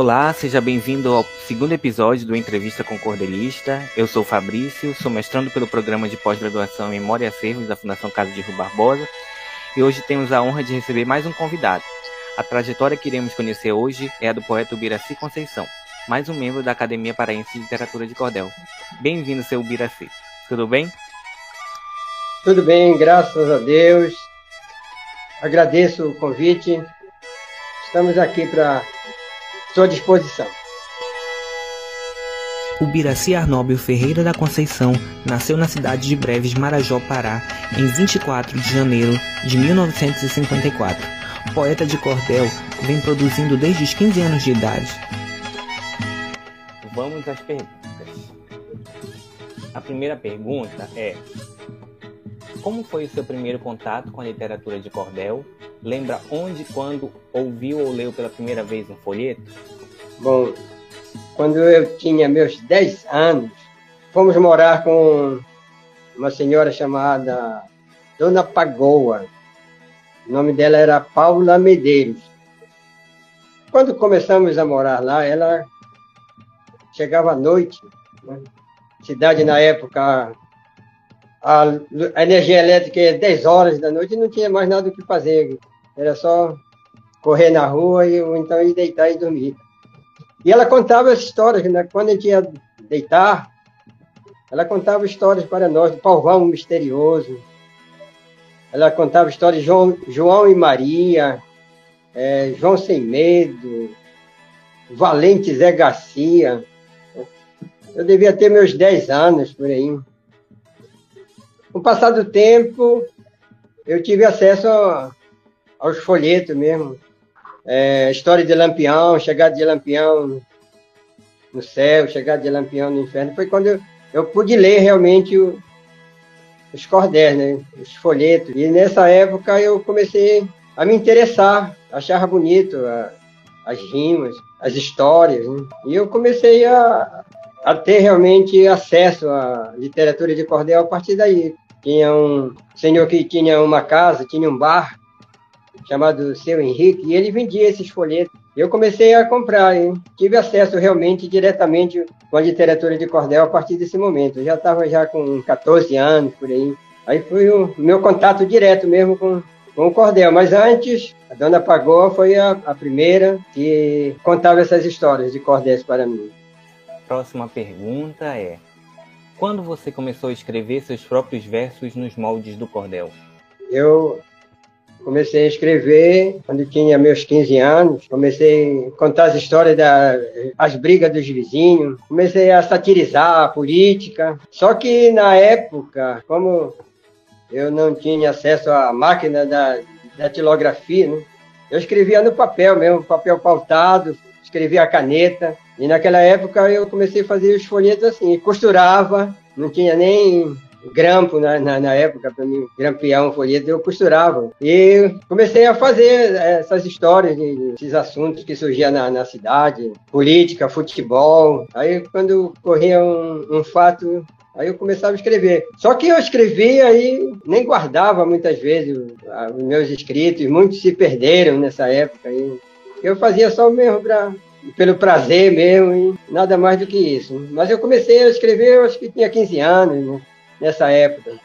Olá, seja bem-vindo ao segundo episódio do Entrevista com Cordelista. Eu sou Fabrício, sou mestrando pelo programa de pós-graduação em Memória e Acervos da Fundação Casa de Rio Barbosa e hoje temos a honra de receber mais um convidado. A trajetória que iremos conhecer hoje é a do poeta Ubiraci Conceição, mais um membro da Academia Paraense de Literatura de Cordel. Bem-vindo, seu Ubiraci. Tudo bem? Tudo bem, graças a Deus. Agradeço o convite. Estamos aqui para sua disposição. Ubiraci Arnóbio Ferreira da Conceição nasceu na cidade de Breves, Marajó, Pará, em 24 de janeiro de 1954. Poeta de cordel, vem produzindo desde os 15 anos de idade. Vamos às perguntas. A primeira pergunta é: Como foi o seu primeiro contato com a literatura de cordel? Lembra onde, quando ouviu ou leu pela primeira vez um folheto? Bom, quando eu tinha meus 10 anos, fomos morar com uma senhora chamada Dona Pagoa. O nome dela era Paula Medeiros. Quando começamos a morar lá, ela chegava à noite. Né? Cidade na época, a, energia elétrica é 10 horas da noite e não tinha mais nada o que fazer. Era só correr na rua e, ou então ir deitar e dormir. E ela contava as histórias, né? quando a gente ia deitar, ela contava histórias para nós do Palvão Misterioso. Ela contava histórias de João, João e Maria, é, João Sem Medo, Valente Zé Garcia. Eu devia ter meus 10 anos por aí. Com o passar do tempo, eu tive acesso a, aos folhetos mesmo, é, história de Lampião, chegada de Lampião no céu, chegada de Lampião no inferno, foi quando eu, eu pude ler realmente o, os cordéis, né, os folhetos. E nessa época eu comecei a me interessar, achava bonito a, as rimas, as histórias. Né? E eu comecei a, a ter realmente acesso à literatura de cordel a partir daí. Tinha um senhor que tinha uma casa, tinha um bar, chamado Seu Henrique, e ele vendia esses folhetos. Eu comecei a comprar, hein? tive acesso realmente diretamente com a literatura de cordel a partir desse momento. Eu já estava já com 14 anos, por aí. Aí foi o meu contato direto mesmo com, com o cordel. Mas antes, a Dona Pagó foi a, a primeira que contava essas histórias de cordéis para mim. Próxima pergunta é: quando você começou a escrever seus próprios versos nos moldes do cordel? Eu Comecei a escrever quando tinha meus 15 anos. Comecei a contar as histórias das brigas dos vizinhos. Comecei a satirizar a política. Só que na época, como eu não tinha acesso à máquina da datilografia, né? eu escrevia no papel mesmo, papel pautado, escrevia a caneta. E naquela época eu comecei a fazer os folhetos assim, costurava, não tinha nem grampo na, na, na época, para mim, grampear um folheto, eu costurava. E comecei a fazer essas histórias, de, esses assuntos que surgiam na, na cidade, política, futebol. Aí, quando corria um, um fato Aí eu começava a escrever. Só que eu escrevia e nem guardava muitas vezes os meus escritos, muitos se perderam nessa época. E eu fazia só mesmo pra, pelo prazer mesmo e nada mais do que isso. Mas eu comecei a escrever, eu acho que tinha 15 anos. Né? Nessa época.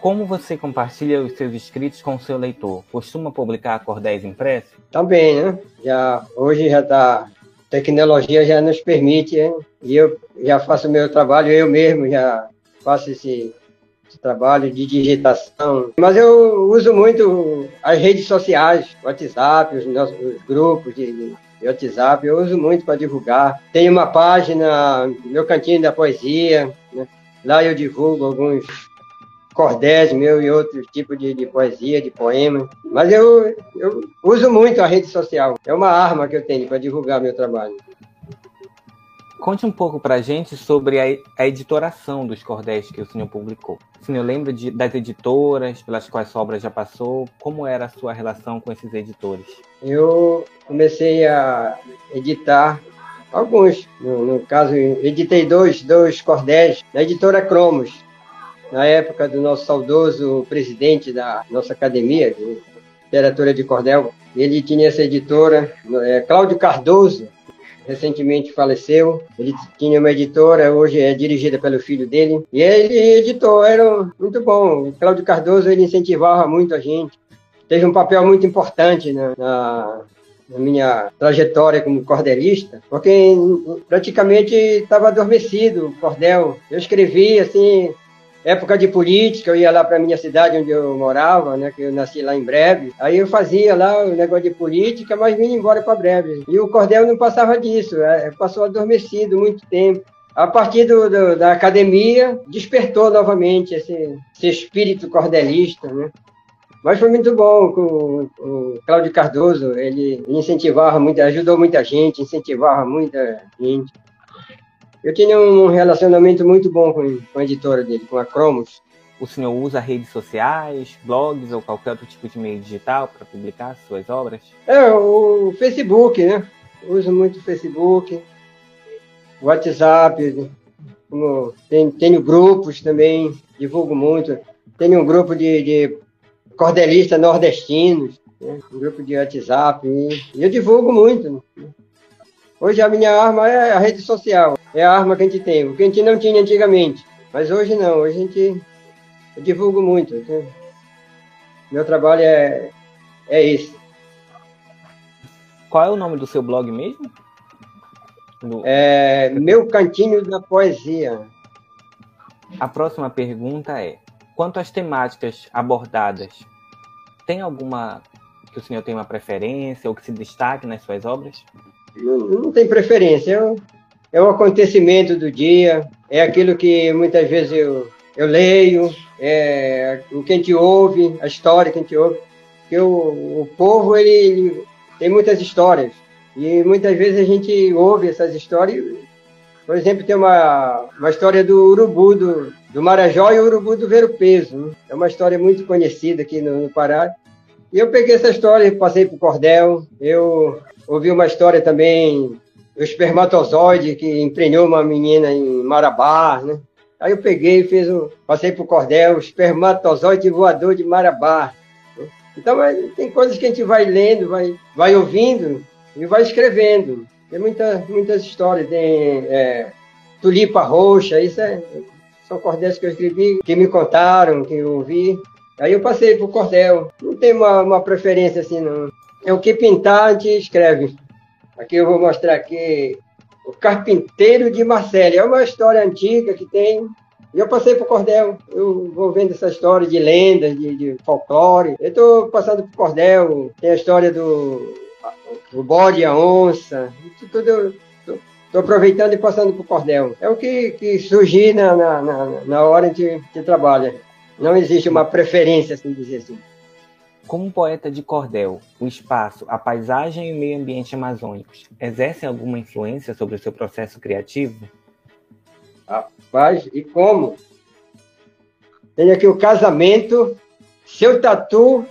Como você compartilha os seus escritos com o seu leitor? Costuma publicar cordéis impressos? Também, né? Já, hoje já está tecnologia já nos permite, hein? e eu já faço o meu trabalho, eu mesmo já faço esse, esse, trabalho de digitação. Mas eu uso muito as redes sociais, WhatsApp, os nossos os grupos de, de, WhatsApp, eu uso muito para divulgar. Tem uma página, meu cantinho da poesia? Lá eu divulgo alguns cordéis meu e outros tipos de, de, poesia, de poema. Mas eu, eu uso muito a rede social. É uma arma que eu tenho para divulgar meu trabalho. Conte um pouco para a gente sobre a, a, editoração dos cordéis que o senhor publicou. O senhor lembra de, das editoras pelas quais sua obra já passou? Como era a sua relação com esses editores? Eu comecei a editar Alguns. No, no caso, editei dois, dois cordéis da editora Cromos, na época do nosso saudoso presidente da nossa academia de literatura de cordel. Ele tinha essa editora, é, Cláudio Cardoso. recentemente faleceu. Ele tinha uma editora, hoje é dirigida pelo filho dele. E ele editou, era muito bom. O Cláudio Cardoso ele incentivava muito a gente. Teve um papel muito importante na, na na minha trajetória como cordelista, porque praticamente estava adormecido o cordel. Eu escrevi assim, época de política, eu ia lá para minha cidade onde eu morava, né, que eu nasci lá em Breve. Aí eu fazia lá o negócio de política, mas vinha embora para Breve. E o cordel não passava disso, é, passou adormecido muito tempo. A partir do, do, da academia, despertou novamente esse, esse espírito cordelista, né? Mas foi muito bom o, o Cláudio Cardoso, ele incentivava muito, ajudou muita gente, incentivava muita gente. Eu tinha um relacionamento muito bom com, com a editora dele, com a Cromos. O senhor usa redes sociais, blogs ou qualquer outro tipo de meio digital para publicar suas obras? É, o Facebook, né? Uso muito o Facebook, WhatsApp, como, tenho, tenho grupos também, divulgo muito. Tenho um grupo de, de cordelistas nordestinos, né? um grupo de WhatsApp, e eu divulgo muito. Né? Hoje a minha arma é a rede social, é a arma que a gente tem, o que a gente não tinha antigamente. Mas hoje não, hoje a gente eu divulgo muito. Então, meu trabalho é, é esse. Qual é o nome do seu blog mesmo? No... É Meu Cantinho da Poesia. A próxima pergunta é: quanto às temáticas abordadas, tem alguma que o senhor tem uma preferência ou que se destaque nas suas obras? não, não tem preferência. É o, é o acontecimento do dia, é aquilo que muitas vezes eu, eu leio, é o que a gente ouve, a história que a gente ouve. Porque o, o povo, ele, ele tem muitas histórias. E muitas vezes a gente ouve essas histórias. Por exemplo, tem uma, uma história do urubu, do, do Marajó e o urubu do Ver o Peso. Né? É uma história muito conhecida aqui no, no Pará. E eu peguei essa história e passei para o cordel. Eu ouvi uma história também do espermatozoide que emprenhou uma menina em Marabá, né? Aí eu peguei e fiz o, passei para o cordel, espermatozoide voador de Marabá. Então tem coisas que a gente vai lendo, vai, vai ouvindo e vai escrevendo. Tem muita, muitas histórias, tem é, tulipa roxa, isso é, são cordéis que eu escrevi, que me contaram, que eu ouvi. Aí eu passei para o cordel. Não tem uma, uma preferência assim, não. É o que pintar, a gente escreve. Aqui eu vou mostrar aqui o Carpinteiro de Marcelo. É uma história antiga que tem. E eu passei para o cordel. Eu vou vendo essa história de lendas, de, de folclore. Eu estou passando para o cordel. Tem a história do, do bode a onça. Isso tudo Estou aproveitando e passando para o cordel. É o que, que surgir na, na, na, na hora de, de trabalho. Não existe uma preferência, assim dizer assim. Como poeta de cordel, o espaço, a paisagem e o meio ambiente amazônicos exercem alguma influência sobre o seu processo criativo? Rapaz, e como? Tem aqui o casamento, seu tatu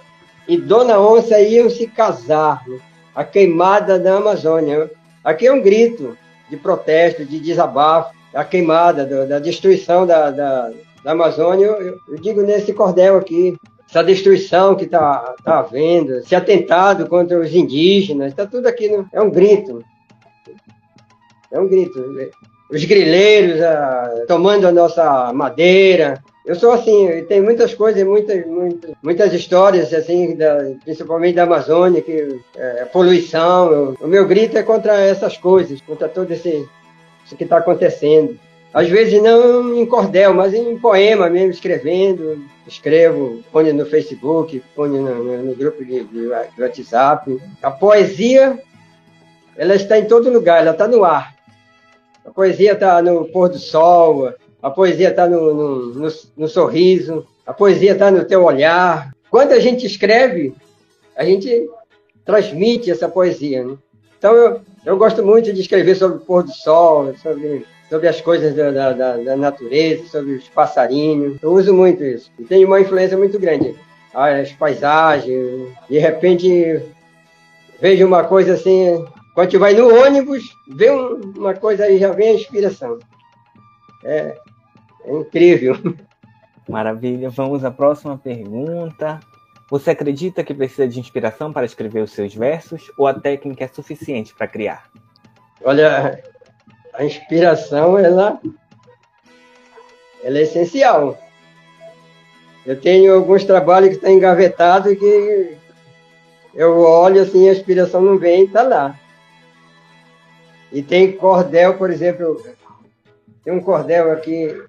e Dona Onça iam se casar. A queimada da Amazônia. Aqui é um grito de protesto, de desabafo, a queimada, da destruição da, da, da Amazônia. Eu, eu digo nesse cordel aqui, essa destruição que está tá havendo, esse atentado contra os indígenas, está tudo aqui, no, é um grito. É um grito. Os grileiros ah, tomando a nossa madeira. Eu sou assim, tem muitas coisas, muitas, muitas, muitas histórias, assim, da, principalmente da Amazônia, que é, poluição. Eu, o meu grito é contra essas coisas, contra todo esse, isso que está acontecendo. Às vezes não em cordel, mas em poema mesmo, escrevendo. Escrevo, ponho no Facebook, ponho no, no, no grupo de, de, WhatsApp. A poesia, ela está em todo lugar, ela está no ar. A poesia está no pôr do sol, a poesia está no, no, no, no sorriso, a poesia está no teu olhar. Quando a gente escreve, a gente transmite essa poesia. Né? Então, eu, eu gosto muito de escrever sobre o pôr do sol, sobre sobre as coisas da, da, da, natureza, sobre os passarinhos. Eu uso muito isso. E tem uma influência muito grande. As paisagens. De repente, vejo uma coisa assim. Quando você vai no ônibus, vê uma coisa aí, já vem a inspiração. É, é incrível. Maravilha. Vamos à próxima pergunta. Você acredita que precisa de inspiração para escrever os seus versos ou a técnica é suficiente para criar? Olha, a inspiração, ela, ela é essencial. Eu tenho alguns trabalhos que estão engavetados e que eu olho assim, a inspiração não vem e está lá. E tem cordel, por exemplo, tem um cordel aqui,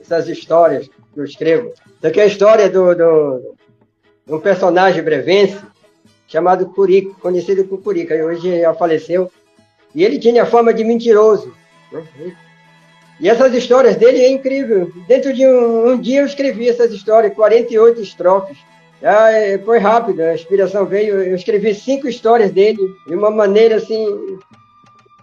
essas histórias que eu escrevo. Isso aqui é a história do, do, de um personagem brevense chamado Curico, conhecido como Curica, hoje já faleceu. E ele tinha fama de mentiroso. Né? E essas histórias dele é incrível. Dentro de um, um dia eu escrevi essas histórias, 48 estrofes. Ah, foi rápido, a inspiração veio. Eu escrevi cinco histórias dele de uma maneira assim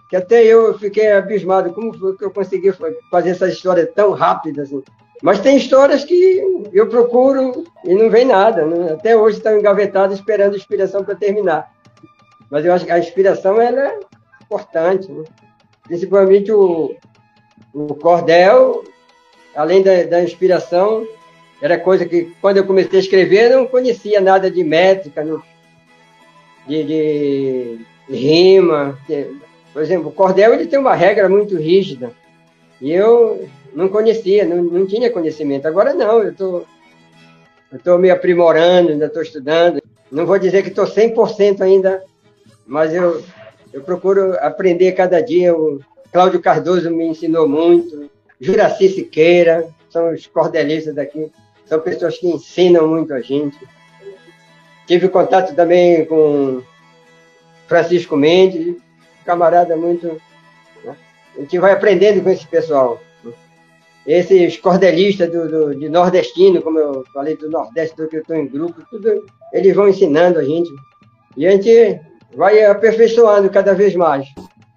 que até eu fiquei abismado como foi que eu consegui fazer essas histórias tão rápidas. Assim. Mas tem histórias que eu procuro e não vem nada. Né? Até hoje estão engavetadas esperando inspiração para terminar. Mas eu acho que a inspiração ela é importante. Né? Principalmente o, o cordel, além da, da inspiração, era coisa que quando eu comecei a escrever eu não conhecia nada de métrica, de, de, de rima. Por exemplo, o cordel ele tem uma regra muito rígida. E eu não conhecia, não, não tinha conhecimento. Agora não, eu tô, estou me aprimorando, ainda estou estudando. Não vou dizer que estou 100% ainda, mas eu, eu procuro aprender cada dia. O Cláudio Cardoso me ensinou muito, Juraci Siqueira, são os cordelistas daqui, são pessoas que ensinam muito a gente. Tive contato também com Francisco Mendes, camarada muito. Né? A gente vai aprendendo com esse pessoal. Esses cordelistas do, do, de nordestino, como eu falei do Nordeste, do que eu estou em grupo, tudo, eles vão ensinando a gente. E a gente vai aperfeiçoando cada vez mais.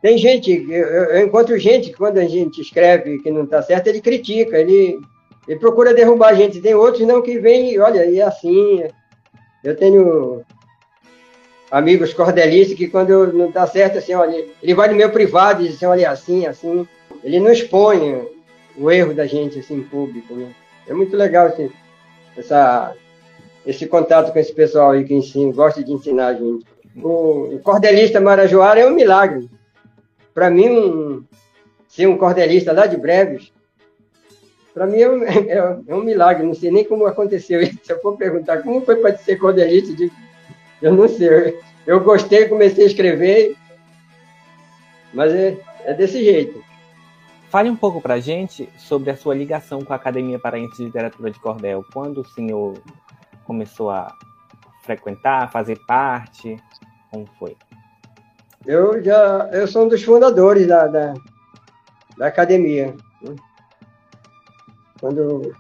Tem gente, eu, eu encontro gente que quando a gente escreve que não está certo, ele critica, ele, ele procura derrubar a gente. Tem outros não que vêm, olha, e é assim. Eu tenho amigos cordelistas que quando não está certo, assim, olha, ele vai no meu privado e diz assim, olha, assim, assim. Ele não expõe o erro da gente, assim, em público, né? É muito legal esse, essa, esse contato com esse pessoal aí que ensina, gosta de ensinar a gente. O, o cordelista marajoara é um milagre. Para mim, um, ser um cordelista lá de Breves, para mim é um, é, é um, milagre. Não sei nem como aconteceu isso. Se eu for perguntar como foi para ser cordelista, de eu não sei. Eu gostei, comecei a escrever, mas é, é desse jeito. Fale um pouco para a gente sobre a sua ligação com a Academia Paraense de Literatura de Cordel. Quando o senhor começou a frequentar, fazer parte? Como foi? Eu já eu sou um dos fundadores da, da, da academia. Né? Quando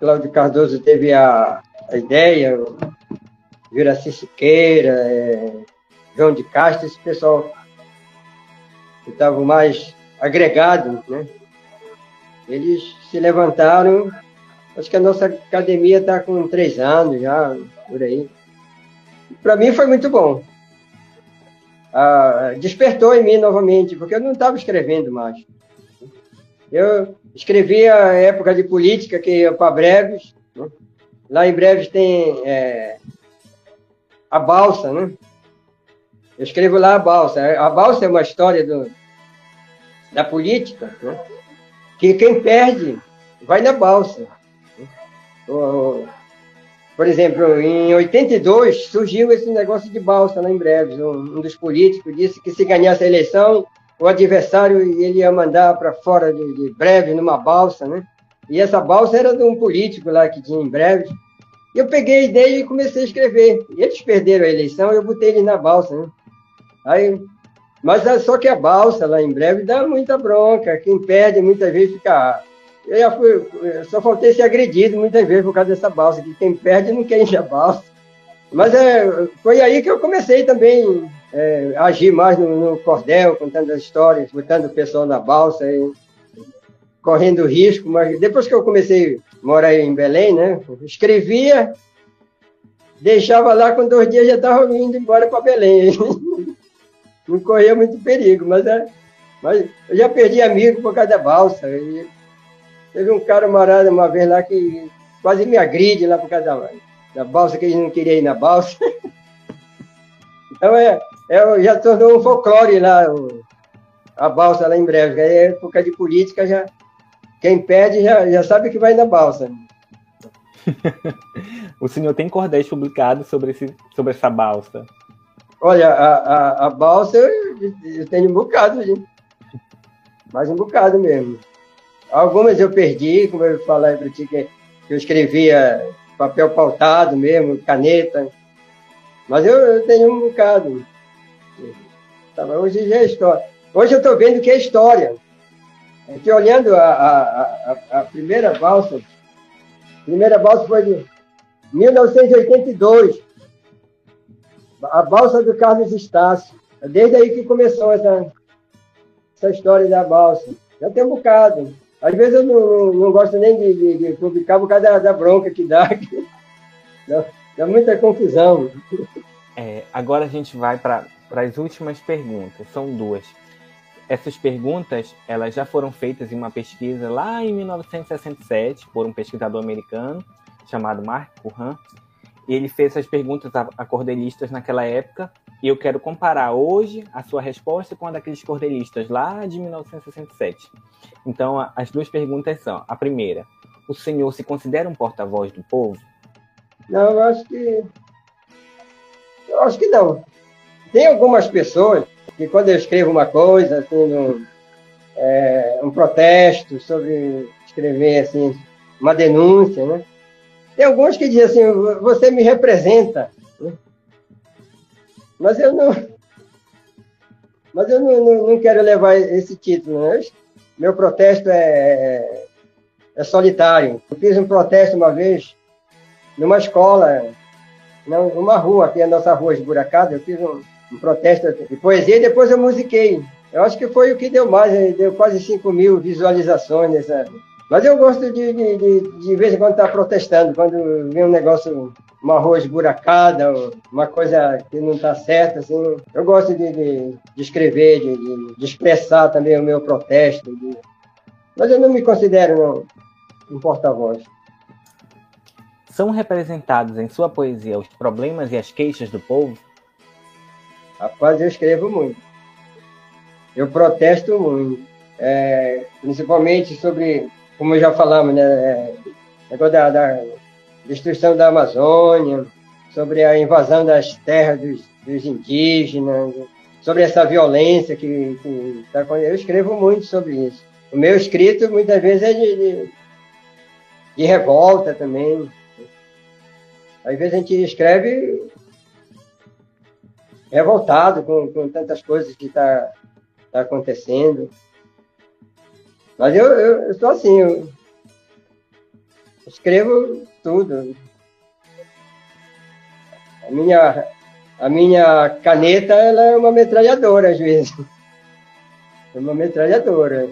Cláudio Cardoso teve a, a ideia, Juraci Siqueira, é, João de Castro, esse pessoal que estavam mais agregados, né? Eles se levantaram, acho que a nossa academia está com três anos já, por aí. Para mim foi muito bom. Ah, despertou em mim novamente, porque eu não estava escrevendo mais. Eu escrevi a época de política, que ia para Breves. Né? Lá em Breves tem é, a balsa, né? Eu escrevo lá a balsa. A balsa é uma história do, da política, né? que quem perde vai na balsa. Por exemplo, em 82 surgiu esse negócio de balsa lá em Breves. Um, dos políticos disse que se ganhasse a eleição, o adversário ele ia mandar para fora de, de Breves numa balsa, né? E essa balsa era de um político lá que tinha em Breves. Eu peguei a ideia e comecei a escrever. Eles perderam a eleição, eu botei ele na balsa. Né? Aí, mas é só que a balsa lá em breve dá muita bronca. Quem perde muitas vezes fica. Eu fui, só faltei ser agredido muitas vezes por causa dessa balsa, que quem perde não quer encher a balsa. Mas é, foi aí que eu comecei também é, a agir mais no, no, cordel, contando as histórias, botando o pessoal na balsa, e, correndo risco. Mas depois que eu comecei mora em Belém, né? Escrevia, deixava lá, com dois dias já estava indo embora para Belém. Não corria muito perigo, mas, é, mas eu já perdi amigo por causa da balsa. E teve um cara marado uma vez lá que quase me agride lá por causa da, da balsa, que ele não queria ir na balsa. então é, é já tornou um folclore lá, o, a balsa lá em breve. Aí, é época de política, já, quem pede já, já sabe que vai na balsa. o senhor tem cordéis publicados sobre, esse, sobre essa balsa? Olha, a, a, a balsa eu, eu, tenho um bocado, gente. mais um bocado mesmo. Algumas eu perdi, como eu falei para ti, que eu escrevia papel pautado mesmo, caneta. Mas eu, eu tenho um bocado. Tá, hoje já é história. Hoje eu estou vendo que é história. Aqui olhando a, a, a, a primeira balsa, a primeira balsa foi de 1982. A balsa do Carlos Estácio. É desde aí que começou essa, essa história da balsa. Já tem um bocado. Às vezes eu não, não, gosto nem de, de, de, publicar por causa da, da bronca que dá. Que dá, dá, muita confusão. É, agora a gente vai para as últimas perguntas. São duas. Essas perguntas elas já foram feitas em uma pesquisa lá em 1967 por um pesquisador americano chamado Mark Curran. Ele fez essas perguntas a, cordelistas naquela época e eu quero comparar hoje a sua resposta com a daqueles cordelistas lá de 1967. Então, as duas perguntas são: a primeira, o senhor se considera um porta-voz do povo? Não, eu acho que. Eu acho que não. Tem algumas pessoas que, quando eu escrevo uma coisa, assim, um, é, um protesto sobre escrever assim, uma denúncia, né? Tem alguns que dizem assim: você me representa. Né? Mas eu não. Mas eu não, não, não quero levar esse título. Né? Meu protesto é, é, solitário. Eu fiz um protesto uma vez numa escola, numa rua, que é a nossa rua esburacada, eu fiz um, um protesto de poesia e depois eu musiquei. Eu acho que foi o que deu mais, né? deu quase 5 mil visualizações nessa. Mas eu gosto de, de, de, de vez em quando estar tá protestando, quando vem um negócio uma rua esburacada, uma coisa que não está certa, assim. Eu gosto de, de, de escrever, de, de, expressar também o meu protesto. Mas eu não me considero não, um porta-voz. São representados em sua poesia os problemas e as queixas do povo? Rapaz, eu escrevo muito. Eu protesto muito. É, principalmente sobre, como já falamos, né? É, negócio da, da destruição da Amazônia, sobre a invasão das terras dos, dos indígenas, sobre essa violência que está acontecendo. Eu escrevo muito sobre isso. O meu escrito muitas vezes é de, de, de revolta também. Às vezes a gente escreve revoltado com, com tantas coisas que está tá acontecendo. Mas eu, eu, eu sou assim, eu escrevo tudo. A minha, a minha caneta ela é uma metralhadora, às vezes. É uma metralhadora.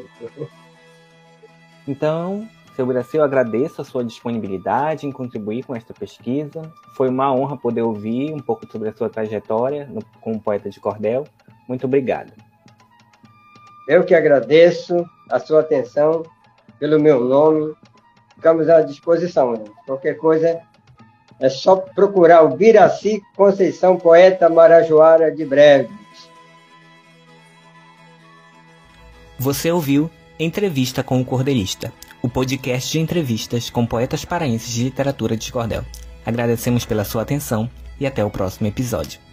Então, seu Brasil, agradeço a sua disponibilidade em contribuir com esta pesquisa. Foi uma honra poder ouvir um pouco sobre a sua trajetória no, como poeta de cordel. Muito obrigado. Eu que agradeço a sua atenção pelo meu nome ficamos à disposição. Né? Qualquer coisa é só procurar o Biraci Conceição Poeta Marajoara de Breves. Você ouviu Entrevista com o Cordelista, o podcast de entrevistas com poetas paraenses de literatura de cordel. Agradecemos pela sua atenção e até o próximo episódio.